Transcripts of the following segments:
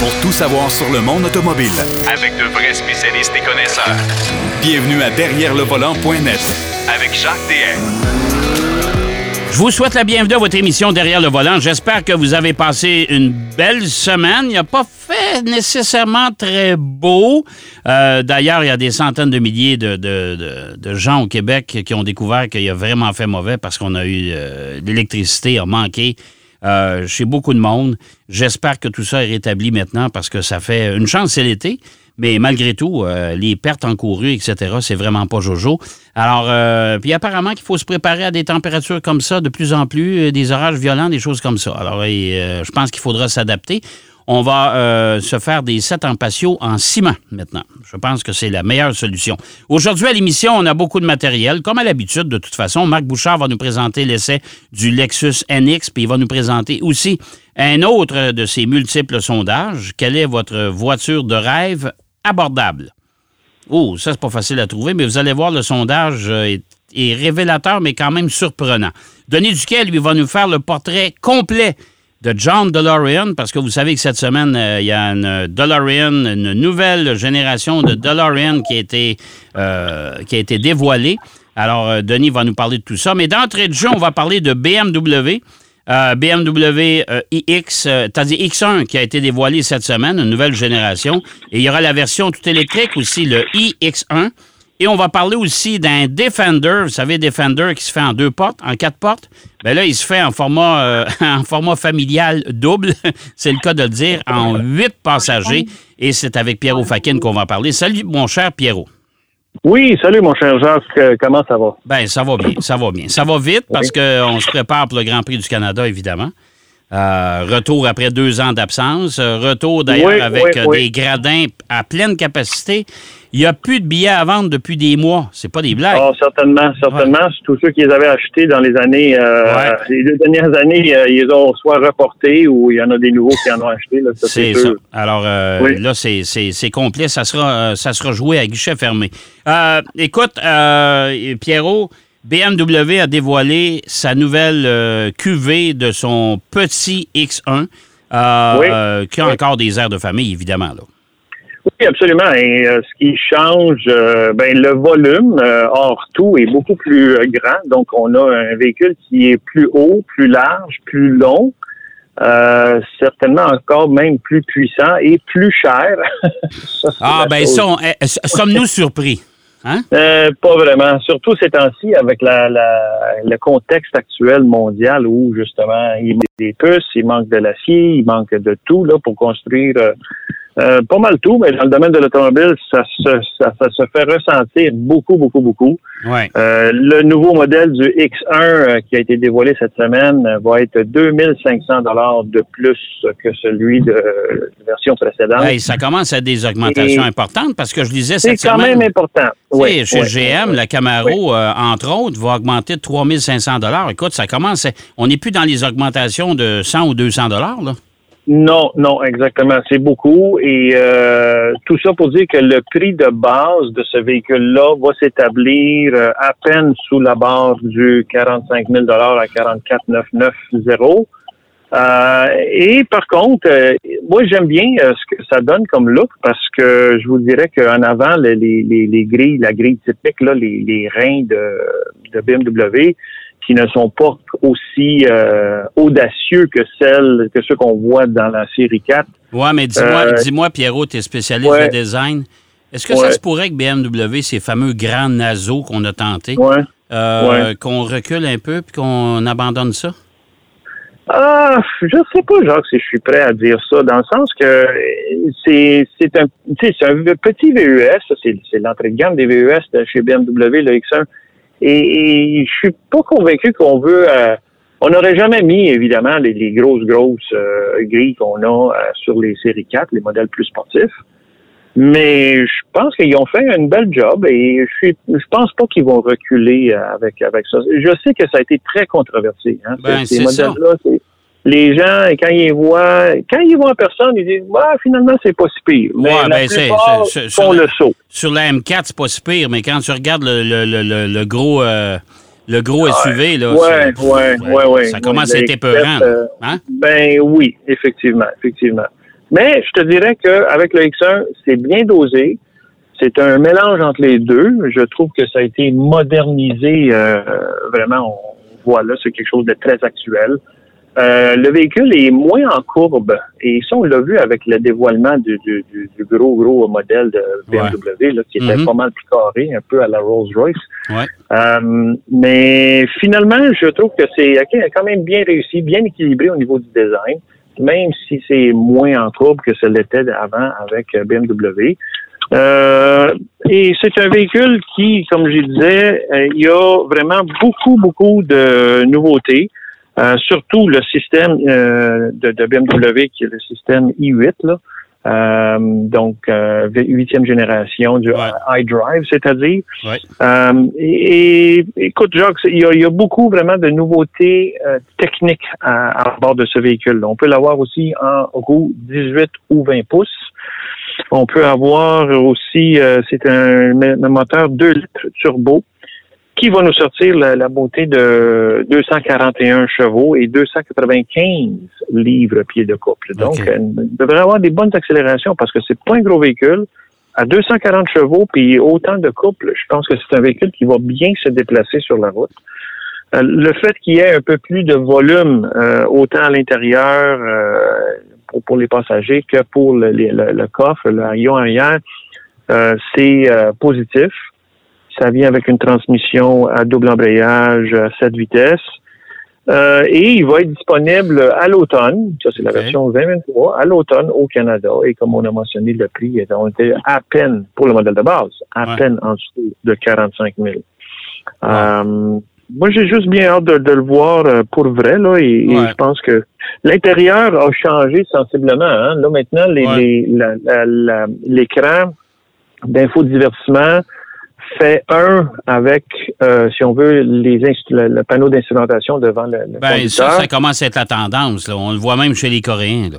pour tout savoir sur le monde automobile. Avec de vrais spécialistes et connaisseurs. Bienvenue à Derrière le volant.net Avec Jacques DM. Je vous souhaite la bienvenue à votre émission Derrière le volant. J'espère que vous avez passé une belle semaine. Il n'a pas fait nécessairement très beau. Euh, D'ailleurs, il y a des centaines de milliers de, de- de- de gens au Québec qui ont découvert qu'il a vraiment fait mauvais parce qu'on a eu euh, l'électricité a manqué euh, chez beaucoup de monde. J'espère que tout ça est rétabli maintenant parce que ça fait une chance, c'est l'été. Mais malgré tout, euh, les pertes encourues, etc., c'est vraiment pas jojo. Alors, euh, puis apparemment qu'il faut se préparer à des températures comme ça de plus en plus, des orages violents, des choses comme ça. Alors, je pense qu'il faudra s'adapter. On va euh, se faire des sets en patio en ciment maintenant. Je pense que c'est la meilleure solution. Aujourd'hui à l'émission, on a beaucoup de matériel. Comme à l'habitude, de toute façon, Marc Bouchard va nous présenter l'essai du Lexus NX, puis il va nous présenter aussi un autre de ses multiples sondages. Quelle est votre voiture de rêve abordable? Oh, ça, c'est pas facile à trouver, mais vous allez voir, le sondage euh, est, est révélateur, mais quand même surprenant. Denis Duquet, lui, va nous faire le portrait complet de John DeLorean, parce que vous savez que cette semaine, euh, il y a une DeLorean, une nouvelle génération de DeLorean qui a été, euh, dévoilée. Alors, euh, Denis va nous parler de tout ça. Mais d'entrée de jeu, on va parler de BMW. BMW iX, dit X1 qui a été dévoilé cette semaine, une nouvelle génération. Et il y aura la version tout électrique aussi, le iX1. Et on va parler aussi d'un Defender, vous savez, Defender qui se fait en deux portes, en quatre portes. Bien là, il se fait en format, euh, en format familial double, c'est le cas de le dire, en huit passagers. Et c'est avec Pierrot Fakin qu'on va parler. Salut, mon cher Pierrot. Oui, salut mon cher Jacques, Euh, comment ça va? Ben, ça va bien, ça va bien. Ça va vite parce qu'on se prépare pour le Grand Prix du Canada, évidemment. Euh, retour après deux ans d'absence. Euh, Retour d'ailleurs Oui, avec oui, euh, oui. des gradins à pleine capacité. Il n'y a plus de billets à vendre depuis des mois. C'est pas des blagues. Ah, certainement, certainement. Tous ceux qui les avaient achetés dans les années, euh, Ouais. les deux dernières années, euh, ils ont soit reportés ou il y en a des nouveaux qui en ont acheté. C'est ça. Alors là, c'est- complet. Ça sera, ça sera joué à guichet fermé. Écoute, Pierrot, BMW a dévoilé sa nouvelle euh, QV de son petit X1, euh, Oui. euh, qui a Oui. encore des airs de famille, évidemment. Là. Oui, absolument. Et ce qui change, ben, le volume hors tout est beaucoup plus grand. Donc, on a un véhicule qui est plus haut, plus large, plus long. euh, certainement encore même plus puissant et plus cher. Ça, Ah, ben eh, sommes-nous surpris? Hein? Euh, pas vraiment. Surtout ces temps-ci, avec la, la- le contexte actuel mondial où justement il manque des puces, il manque de l'acier, il manque de tout là pour construire euh, euh, pas mal tout, mais dans le domaine de l'automobile, ça se, ça, ça se fait ressentir beaucoup, beaucoup, beaucoup. Euh, le nouveau modèle du X1 euh, qui a été dévoilé cette semaine euh, va être 2500 dollars de plus que celui de la version précédente. Ça commence à être des augmentations Et- importantes parce que je disais C'est cette quand semaine. même important. Tu sais, Oui, chez oui, GM, oui. la Camaro, euh, entre autres, va augmenter de 3500 Écoute, ça commence. On n'est plus dans les augmentations de 100 ou 200 là. Non, non, exactement. C'est beaucoup. Et euh, tout ça pour dire que le prix de base de ce véhicule-là va s'établir euh, à peine sous la barre du 45 000 à 44 990. Euh, et par contre, euh, moi j'aime bien euh, ce que ça donne comme look parce que je vous dirais qu'en avant, les, les, les, les grilles, la grille typique, là, les, les reins de, de BMW, qui ne sont pas aussi euh, audacieux que celles que ceux qu'on voit dans la série 4. Ouais, mais dis-moi, Euh, dis-moi Pierrot, tu es spécialiste ouais. de design. Est-ce que ça se pourrait que BMW, ces fameux grands naseaux qu'on a tentés, Ouais. euh, qu'on recule un peu puis qu'on abandonne ça? Ah, je sais pas, Jacques, si je suis prêt à dire ça, dans le sens que c'est c'est un petit VUS, ça, c'est c'est l'entrée de gamme des VUS de chez BMW, le X1. Et, et je suis pas convaincu qu'on veut euh, on n'aurait jamais mis, évidemment, les, les grosses, grosses euh, grilles qu'on a euh, sur les séries 4, les modèles plus sportifs. Mais je pense qu'ils ont fait un bel job et je suis, je pense pas qu'ils vont reculer avec avec ça. Je sais que ça a été très controversé. Hein, Ben, ces- modèles-là, les gens, quand ils les voient, quand ils voient personne, ils disent, ouais, finalement, c'est pas si pire. Mais Ouais, la ben, c'est- plupart font sur- le saut. Sur la M4, c'est pas si pire, mais quand tu regardes le, le, le, le- gros, euh, le gros SUV, là, Ouais, c'est- ouais, ouais, ouais. ça commence à être épeurant. euh, Hein? Ben oui, effectivement, effectivement. Mais je te dirais qu'avec le X1, c'est bien dosé. C'est un mélange entre les deux. Je trouve que ça a été modernisé. euh, vraiment, on voit là, c'est quelque chose de très actuel. Euh, le véhicule est moins en courbe. Et ça, on l'a vu avec le dévoilement du, du, du- du gros, gros modèle de BMW, là, qui était Mhm. pas mal plus carré, un peu à la Rolls-Royce. Ouais. Euh, mais finalement, je trouve que c'est quand même bien réussi, bien équilibré au niveau du design, même si c'est moins en courbe que ce l'était avant avec euh, BMW. Euh, et c'est un véhicule qui, comme je disais, euh, il y a vraiment beaucoup, beaucoup de nouveautés. Euh, surtout le système euh, de, de BMW qui est le système i8, là. Euh, donc euh, huitième génération du Ouais. iDrive, c'est-à-dire. Ouais. Euh, et, et, écoute, Jacques, il y, a, il y a beaucoup vraiment de nouveautés euh, techniques à, à bord de ce véhicule. On peut l'avoir aussi en roue 18 ou 20 pouces. On peut avoir aussi, euh, c'est un, un moteur 2 litres turbo qui va nous sortir la, la beauté de 241 chevaux et 295 livres pieds de couple. Donc, Ok. euh, il devrait avoir des bonnes accélérations parce que c'est pas un gros véhicule. À 240 chevaux puis autant de couple, je pense que c'est un véhicule qui va bien se déplacer sur la route. Euh, le fait qu'il y ait un peu plus de volume, euh, autant à l'intérieur euh, pour, pour les passagers que pour le, le- le coffre, le haillon arrière, euh, c'est euh, positif. Ça vient avec une transmission à double embrayage à 7 vitesses. Euh, et il va être disponible à l'automne, ça c'est la version 2023, à l'automne au Canada. Et comme on a mentionné, le prix est était à peine, pour le modèle de base, à Ouais. peine en dessous de 45 000. Euh, moi, j'ai juste bien hâte de, de le voir euh, pour vrai, là, et, je pense que l'intérieur a changé sensiblement. Hein. Là, maintenant, les, Ouais. les- la- la- la- l'écran d'infodivertissement fait un avec, euh, si on veut, les le, le panneau d'instrumentation devant le, le Ben, conducteur. ça, ça commence à être la tendance. Là. On le voit même chez les Coréens. Là.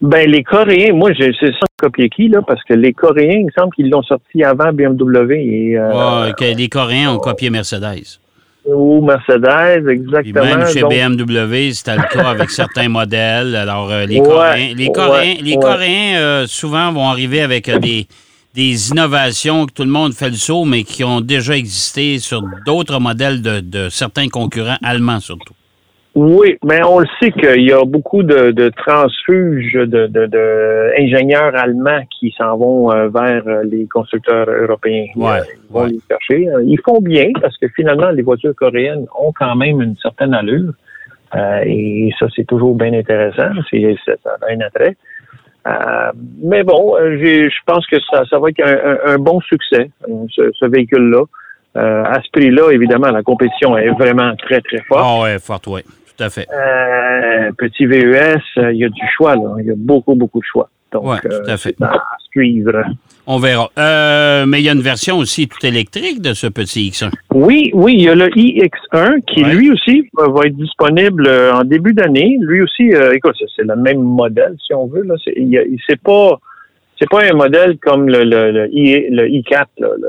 Ben, les Coréens, moi, j'ai- c'est ça copier qui, là, parce que les Coréens, il me semble qu'ils l'ont sorti avant BMW et, euh, les Coréens ont copié Mercedes. ou Mercedes, exactement. même chez Donc, BMW, c'était le cas avec certains modèles. Alors, euh, les Ouais, Coréens, les Coréens, les ouais. Coréens euh, souvent vont arriver avec des, des innovations que tout le monde fait le saut, mais qui ont déjà existé sur d'autres modèles de, de certains concurrents allemands surtout. Oui, mais on le sait qu'il y a beaucoup de, de transfuges de, de, de ingénieurs allemands qui s'en vont euh, vers euh, les constructeurs européens. Ouais, Euh, Ils vont ouais. les chercher. Ils font bien parce que finalement, les voitures coréennes ont quand même une certaine allure. Euh, et ça, c'est toujours bien intéressant. C'est, un attrait. Euh, mais bon, euh, je pense que ça, ça va être un, un- un bon succès, euh, ce, ce véhicule-là. Euh, à ce prix-là, évidemment, la compétition est vraiment très, très forte. Ah ouais, fort, oui. Tout à fait. Euh, petit VES, il y a du choix, là. Il y a beaucoup, beaucoup de choix. Donc, Ouais, tout à euh, fait. à suivre. On verra. Euh, mais il y a une version aussi tout électrique de ce petit X1. Oui, oui, il y a le iX1 qui, Ouais. lui aussi, va être disponible euh, en début d'année. Lui aussi, euh, écoute, c'est- le même modèle, si on veut. Là. C'est, il pas, c'est pas un modèle comme le, le, le, I, le i4, là, le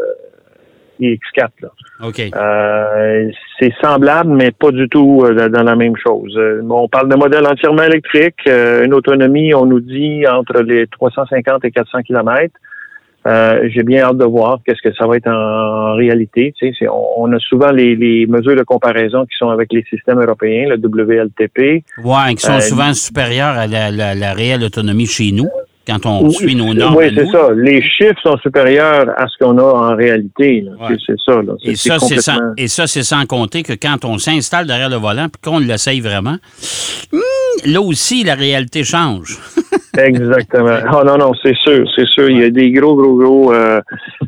iX4. Là. OK. Euh, c'est semblable, mais pas du tout euh, dans la même chose. Euh, on parle de modèle entièrement électrique, euh, une autonomie, on nous dit, entre les 350 et 400 kilomètres. Euh, J'ai bien hâte de voir qu'est-ce que ça va être en, réalité. Tu sais, on, on a souvent les, les mesures de comparaison qui sont avec les systèmes européens, le WLTP. Ouais, qui sont souvent supérieurs à la, la- la réelle autonomie chez nous, quand on suit nos normes. Oui, c'est ça. Les chiffres sont supérieurs à ce qu'on a en réalité. Ouais. C'est- ça. Là. Et ça, c'est sans, complètement- et ça, c'est sans compter que quand on s'installe derrière le volant puis qu'on l'essaye vraiment, hmm, là aussi, la réalité change. Exactement. Oh non, non, c'est sûr, c'est sûr. Il y a des gros, gros, gros. euh,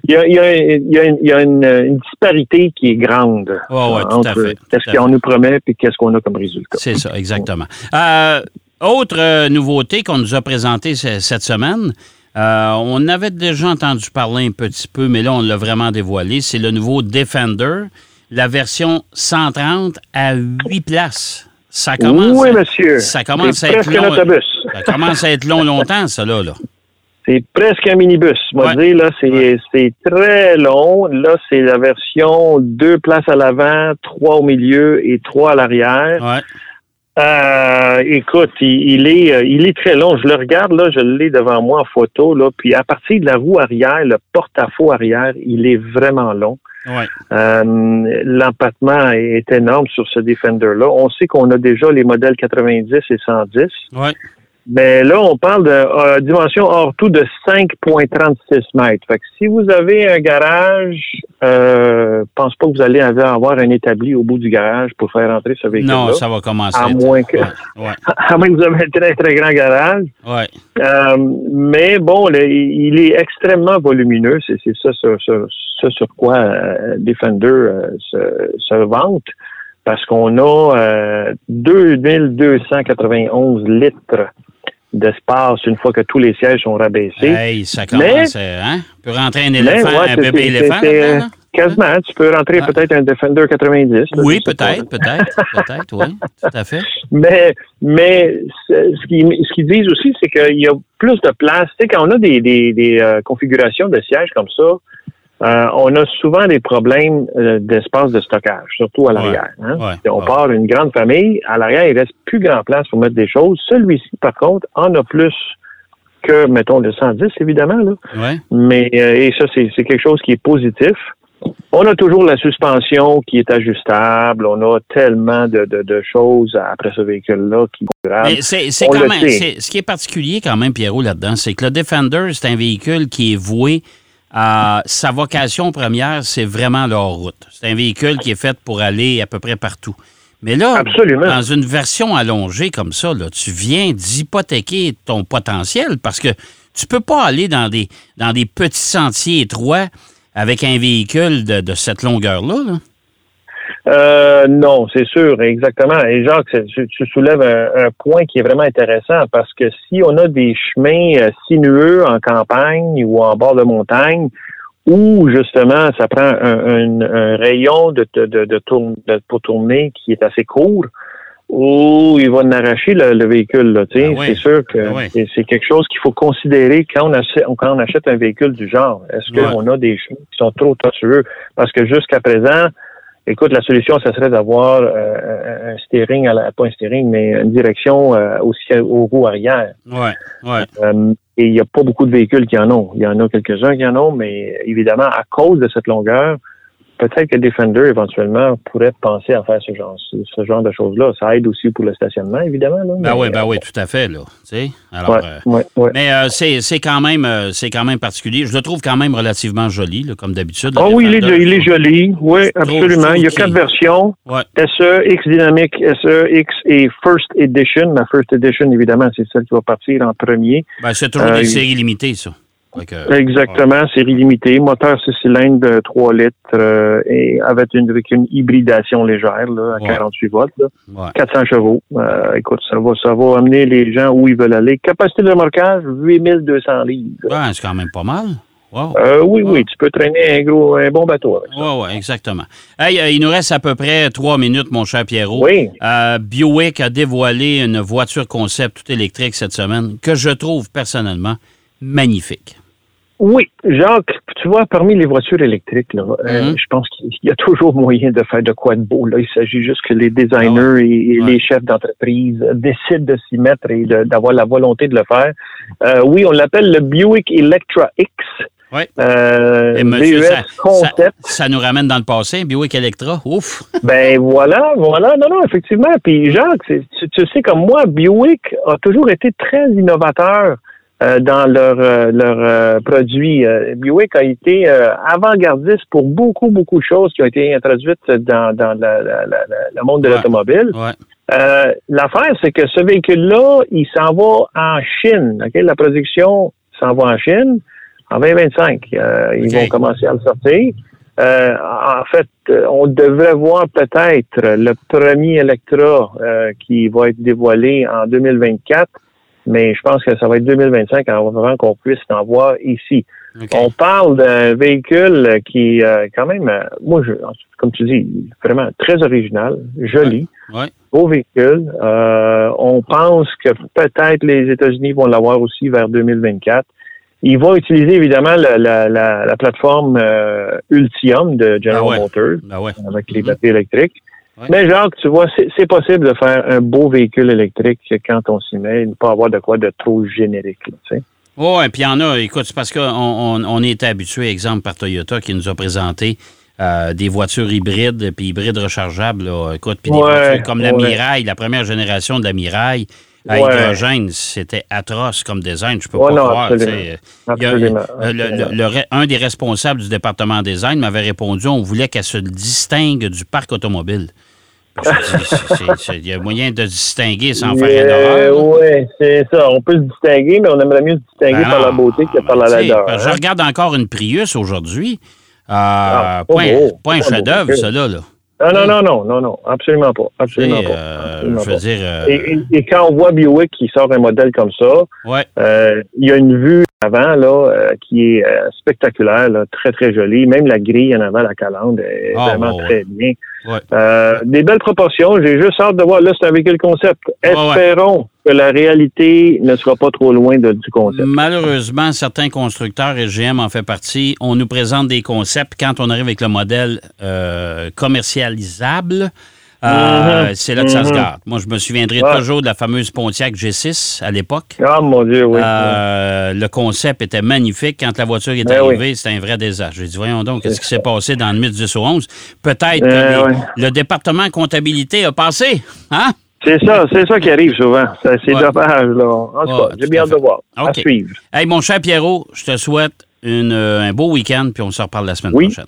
il y a, il y a, il y a, une, il y a une, une disparité qui est grande Ouais, ouais, tout à entre fait, qu'est-ce qu'on nous promet et qu'est-ce qu'on a comme résultat. C'est ça, exactement. Euh, autre euh, nouveauté qu'on nous a présentée ce- cette semaine, euh, on avait déjà entendu parler un petit peu, mais là, on l'a vraiment dévoilé, c'est le nouveau Defender, la version 130 à 8 places. Ça commence, oui, à- monsieur. ça commence à être long. Ça commence à être long longtemps, ça, là. là. C'est presque un minibus. Moi, Ouais. je dis, là, c'est c'est très long. Là, c'est la version deux places à l'avant, trois au milieu et trois à l'arrière. Ouais. Euh, écoute, il, il est, euh, il est très long. Je le regarde là, je l'ai devant moi en photo là. Puis à partir de la roue arrière, le porte-à-faux arrière, il est vraiment long. Ouais. Euh, L'empattement est énorme sur ce Defender-là. On sait qu'on a déjà les modèles 90 et 110. Ouais. Mais là, on parle de euh, dimension hors tout de 5,36 mètres. Fait que si vous avez un garage, euh, pense pas que vous allez avoir un établi au bout du garage pour faire entrer ce véhicule-là. Non, ça va commencer. À moins que- Ouais. À moins que vous avez un très, très grand garage. ouais. Euh, mais bon, le- il est extrêmement volumineux. C'est c'est ça, ce sur quoi euh, Defender euh, se, se vante. Parce qu'on a euh, 2291 litres d'espace une fois que tous les sièges sont rabaissés. Hey, ça commence. euh, Hein? peut rentrer un éléphant, ouais, un bébé éléphant. là? Quasiment, tu peux rentrer Ah. peut-être un Defender 90. là, Oui, peut-être, peut-être, peut-être, oui, tout à fait. Mais, mais ce qu'ils ce disent aussi, c'est qu'il y a plus de place. Tu sais, quand on a des, des, des euh, configurations de sièges comme ça, euh, on a souvent des problèmes euh, d'espace de stockage, surtout à l'arrière. hein. ouais, on ouais. part une grande famille, à l'arrière, il reste plus grand place pour mettre des choses. Celui-ci, par contre, en a plus que, mettons, le 110, évidemment. Là. Mais euh, et ça, c'est quelque chose qui est positif. On a toujours la suspension qui est ajustable. On a tellement de, de, de choses après ce véhicule-là qui c'est- ce qui est particulier quand même, Pierrot, là-dedans, c'est que le Defender, c'est un véhicule qui est voué à sa vocation première, c'est vraiment la route. C'est un véhicule qui est fait pour aller à peu près partout. Mais là, Absolument. dans une version allongée comme ça, là, tu viens d'hypothéquer ton potentiel parce que tu peux pas aller dans des, dans des petits sentiers étroits avec un véhicule de, de cette longueur-là. là. Euh, non, c'est sûr, exactement. Et Jacques, tu, tu soulèves un, un point qui est vraiment intéressant parce que si on a des chemins euh, sinueux en campagne ou en bord de montagne, où justement ça prend un, un- un rayon de, de, de, de tourne- de- pour tourner qui est assez court, où il va en arracher le, le véhicule. Là. Ah oui. C'est sûr que Ah oui. c'est- c'est quelque chose qu'il faut considérer quand on, achète, quand on achète un véhicule du genre. Est-ce Ouais. qu'on a des chemins qui sont trop tortueux? Parce que jusqu'à présent, Écoute, la solution, ça serait d'avoir euh, un steering, à la, pas un steering, mais une direction euh, aussi au roues arrière. Ouais, ouais. Euh, et il n'y a pas beaucoup de véhicules qui en ont. Il y en a quelques-uns qui en ont, mais évidemment, à cause de cette longueur, peut-être que Defender, éventuellement, pourrait penser à faire ce genre, ce, genre de choses-là. Ça aide aussi pour le stationnement, évidemment. Là, Ben oui, ben oui, tout à fait, là. Alors, Ouais, euh, ouais, ouais. Mais euh, c'est quand même euh, c'est quand même particulier. Je le trouve quand même relativement joli, là, comme d'habitude. Ah oui, il est, Defender. il est joli. Oui, absolument. Il y a quatre versions. SE, X Dynamic, SE, X et First Edition. La First Edition, évidemment, c'est celle qui va partir en premier. Ben, c'est toujours Euh, des séries limitées, ça. Exactement, série limitée, moteur 6 cylindres de 3 litres euh, et avec une, avec une hybridation légère là, à Ouais. 48 volts, là, ouais. 400 chevaux. Euh, écoute, ça va, ça va amener les gens où ils veulent aller. Capacité de remorquage, 8200 livres. Ben, c'est quand même pas mal. Wow. Euh, oui, oui, tu peux traîner un gros, un bon bateau avec ça. Oui, oui, exactement. Hey, euh, il nous reste à peu près trois minutes, mon cher Pierrot. Oui. Euh, Buick a dévoilé une voiture concept tout électrique cette semaine que je trouve personnellement magnifique. Oui, Jacques, tu vois, parmi les voitures électriques, là, euh, Mhm. je pense qu'il y a toujours moyen de faire de quoi de beau. Là. Il s'agit juste que les designers et, et Ah Ouais. les chefs d'entreprise décident de s'y mettre et d'avoir la volonté de le faire. Euh, oui, on l'appelle le Buick Electra X. Oui. Euh, Et monsieur, VUS ça, concept. ça nous ramène dans le passé, Buick Electra. Ouf! Ben voilà, voilà. Non, non, effectivement. Puis Jacques, tu, tu sais comme moi, Buick a toujours été très innovateur euh, dans leurs leur, leur, euh, produits. Euh, Buick a été euh, avant-gardiste pour beaucoup, beaucoup de choses qui ont été introduites dans, dans la- la- la- la- le monde de Ouais. l'automobile. Ouais. Euh, L'affaire, c'est que ce véhicule-là, il s'en va en Chine. La production s'en va en Chine en 2025. Euh, Ils vont commencer à le sortir. Euh, en fait, euh, on devrait voir peut-être le premier Electra euh, qui va être dévoilé en 2024, mais je pense que ça va être 2025 avant qu'on puisse en voir ici. On parle d'un véhicule qui, euh, quand même, euh, moi, je, comme tu dis, vraiment très original, joli, Ouais. beau véhicule. Euh, on pense que peut-être les États-Unis vont l'avoir aussi vers 2024. Il va utiliser évidemment la, la, la, la plateforme euh, Ultium de General Ah ouais. Motors ouais. avec les Mhm. batteries électriques. Ouais. Mais Jacques, tu vois, c'est possible de faire un beau véhicule électrique quand on s'y met, et ne pas avoir de quoi de trop générique. là, tu sais. Oui, puis il y en a, écoute, c'est parce qu'on on, on était habitué, exemple, par Toyota qui nous a présenté euh, des voitures hybrides, puis hybrides rechargeables, là, écoute, puis des Ouais, voitures comme la. Miraille, la première génération de la Miraille, à Ouais. hydrogène, c'était atroce comme design, je peux pas non, croire. absolument. a- euh, le- un des responsables du département design m'avait répondu on voulait qu'elle se distingue du parc automobile. Il y a moyen de distinguer sans faire une horreur. là. Oui, c'est ça. On peut se distinguer, mais on aimerait mieux se distinguer Ben par la beauté que par la laideur. que hein. Je regarde encore une Prius aujourd'hui. Euh, Ah, pas point, beau, pas beau, chef-d'œuvre, ok. ça là. là. Non, non, non, non, non, non, absolument pas. Absolument euh, je veux pas. dire. euh, Et, et- et quand on voit Buick qui sort un modèle comme ça, ouais. euh, il y a une vue avant là euh, qui est euh, spectaculaire, là, très très jolie. Même la grille en avant, la calandre est Ah, vraiment très bien. Ouais. Euh, des belles proportions. J'ai juste hâte de voir. Là, c'est un véhicule concept. Ouais, ouais. Espérons que la réalité ne sera pas trop loin de- du concept. Malheureusement, certains constructeurs, et GM en fait partie, on nous présente des concepts. Quand on arrive avec le modèle euh, commercialisable, euh, Mhm. c'est là que ça se Mhm. garde. Moi, je me souviendrai Ouais. toujours de la fameuse Pontiac G6 à l'époque. Ah mon Dieu, oui. Euh, le concept était magnifique. Quand la voiture est Ben arrivée, c'était un vrai désastre. J'ai dit, voyons donc, qu'est-ce qui s'est passé dans le 10 au 11? Peut-être que les- ouais. le département comptabilité a passé. Hein? C'est ça, c'est ça qui arrive souvent. C'est dommage, là. En tout cas, j'ai bien hâte de voir. À suivre. Hey, mon cher Pierrot, je te souhaite une, euh, un beau week-end, puis on se reparle la semaine Oui. prochaine.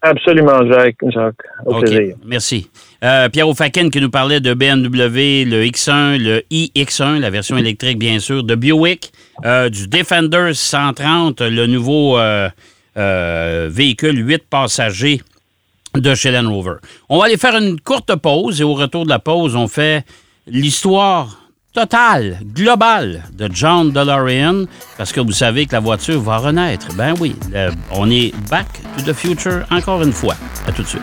Absolument, Jacques. Jacques. Au plaisir. merci. Euh, Pierrot Fakin qui nous parlait de BMW, le X1, le iX1, la version électrique, bien sûr, de Buick, euh, du Defender 130, le nouveau euh, véhicule 8 passagers de chez Land Rover. On va aller faire une courte pause et au retour de la pause, on fait l'histoire totale, globale de John DeLorean parce que vous savez que la voiture va renaître. Ben oui, on est back to the future encore une fois. À tout de suite.